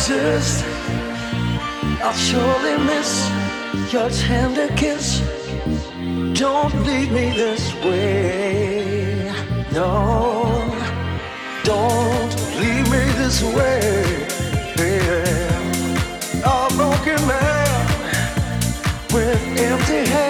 exist. I'll surely miss your tender kiss. Don't leave me this way. No, don't leave me this way. Yeah. A broken man with empty hands.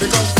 Love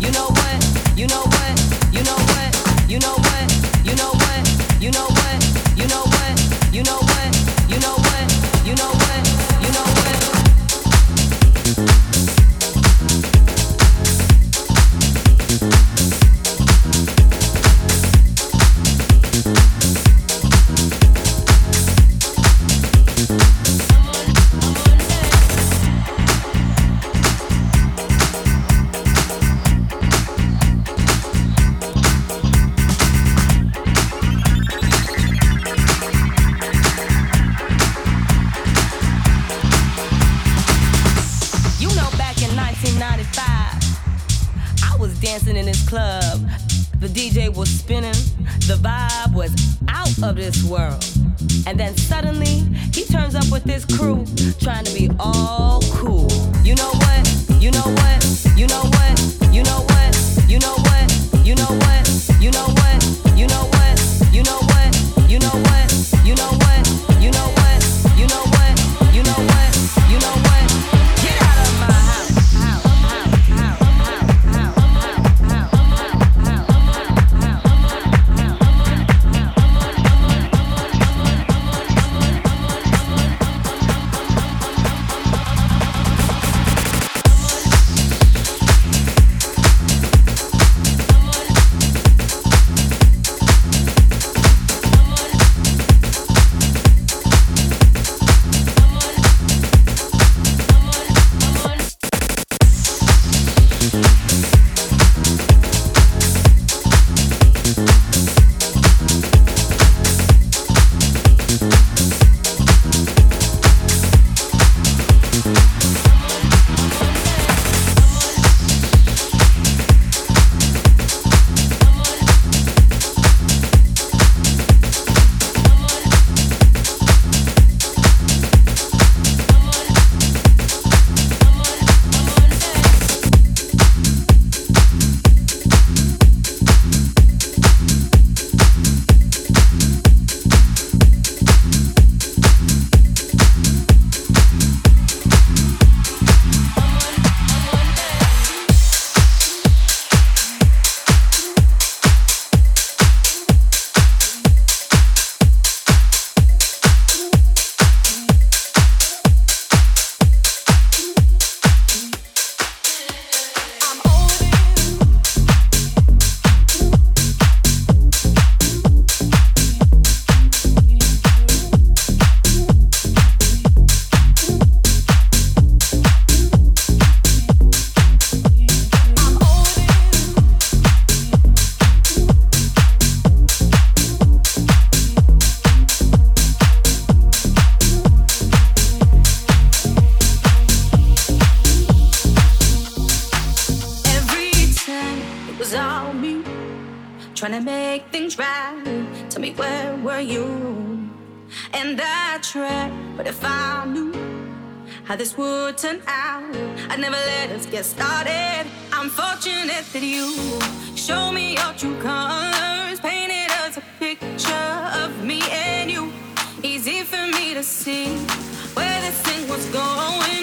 You know what? You know what? You know what? You know what? You know what? You know what? But if I knew how this would turn out, I'd never let us get started. I'm fortunate that you show me your true colors, painted us a picture of me and you. Easy for me to see where this thing was going.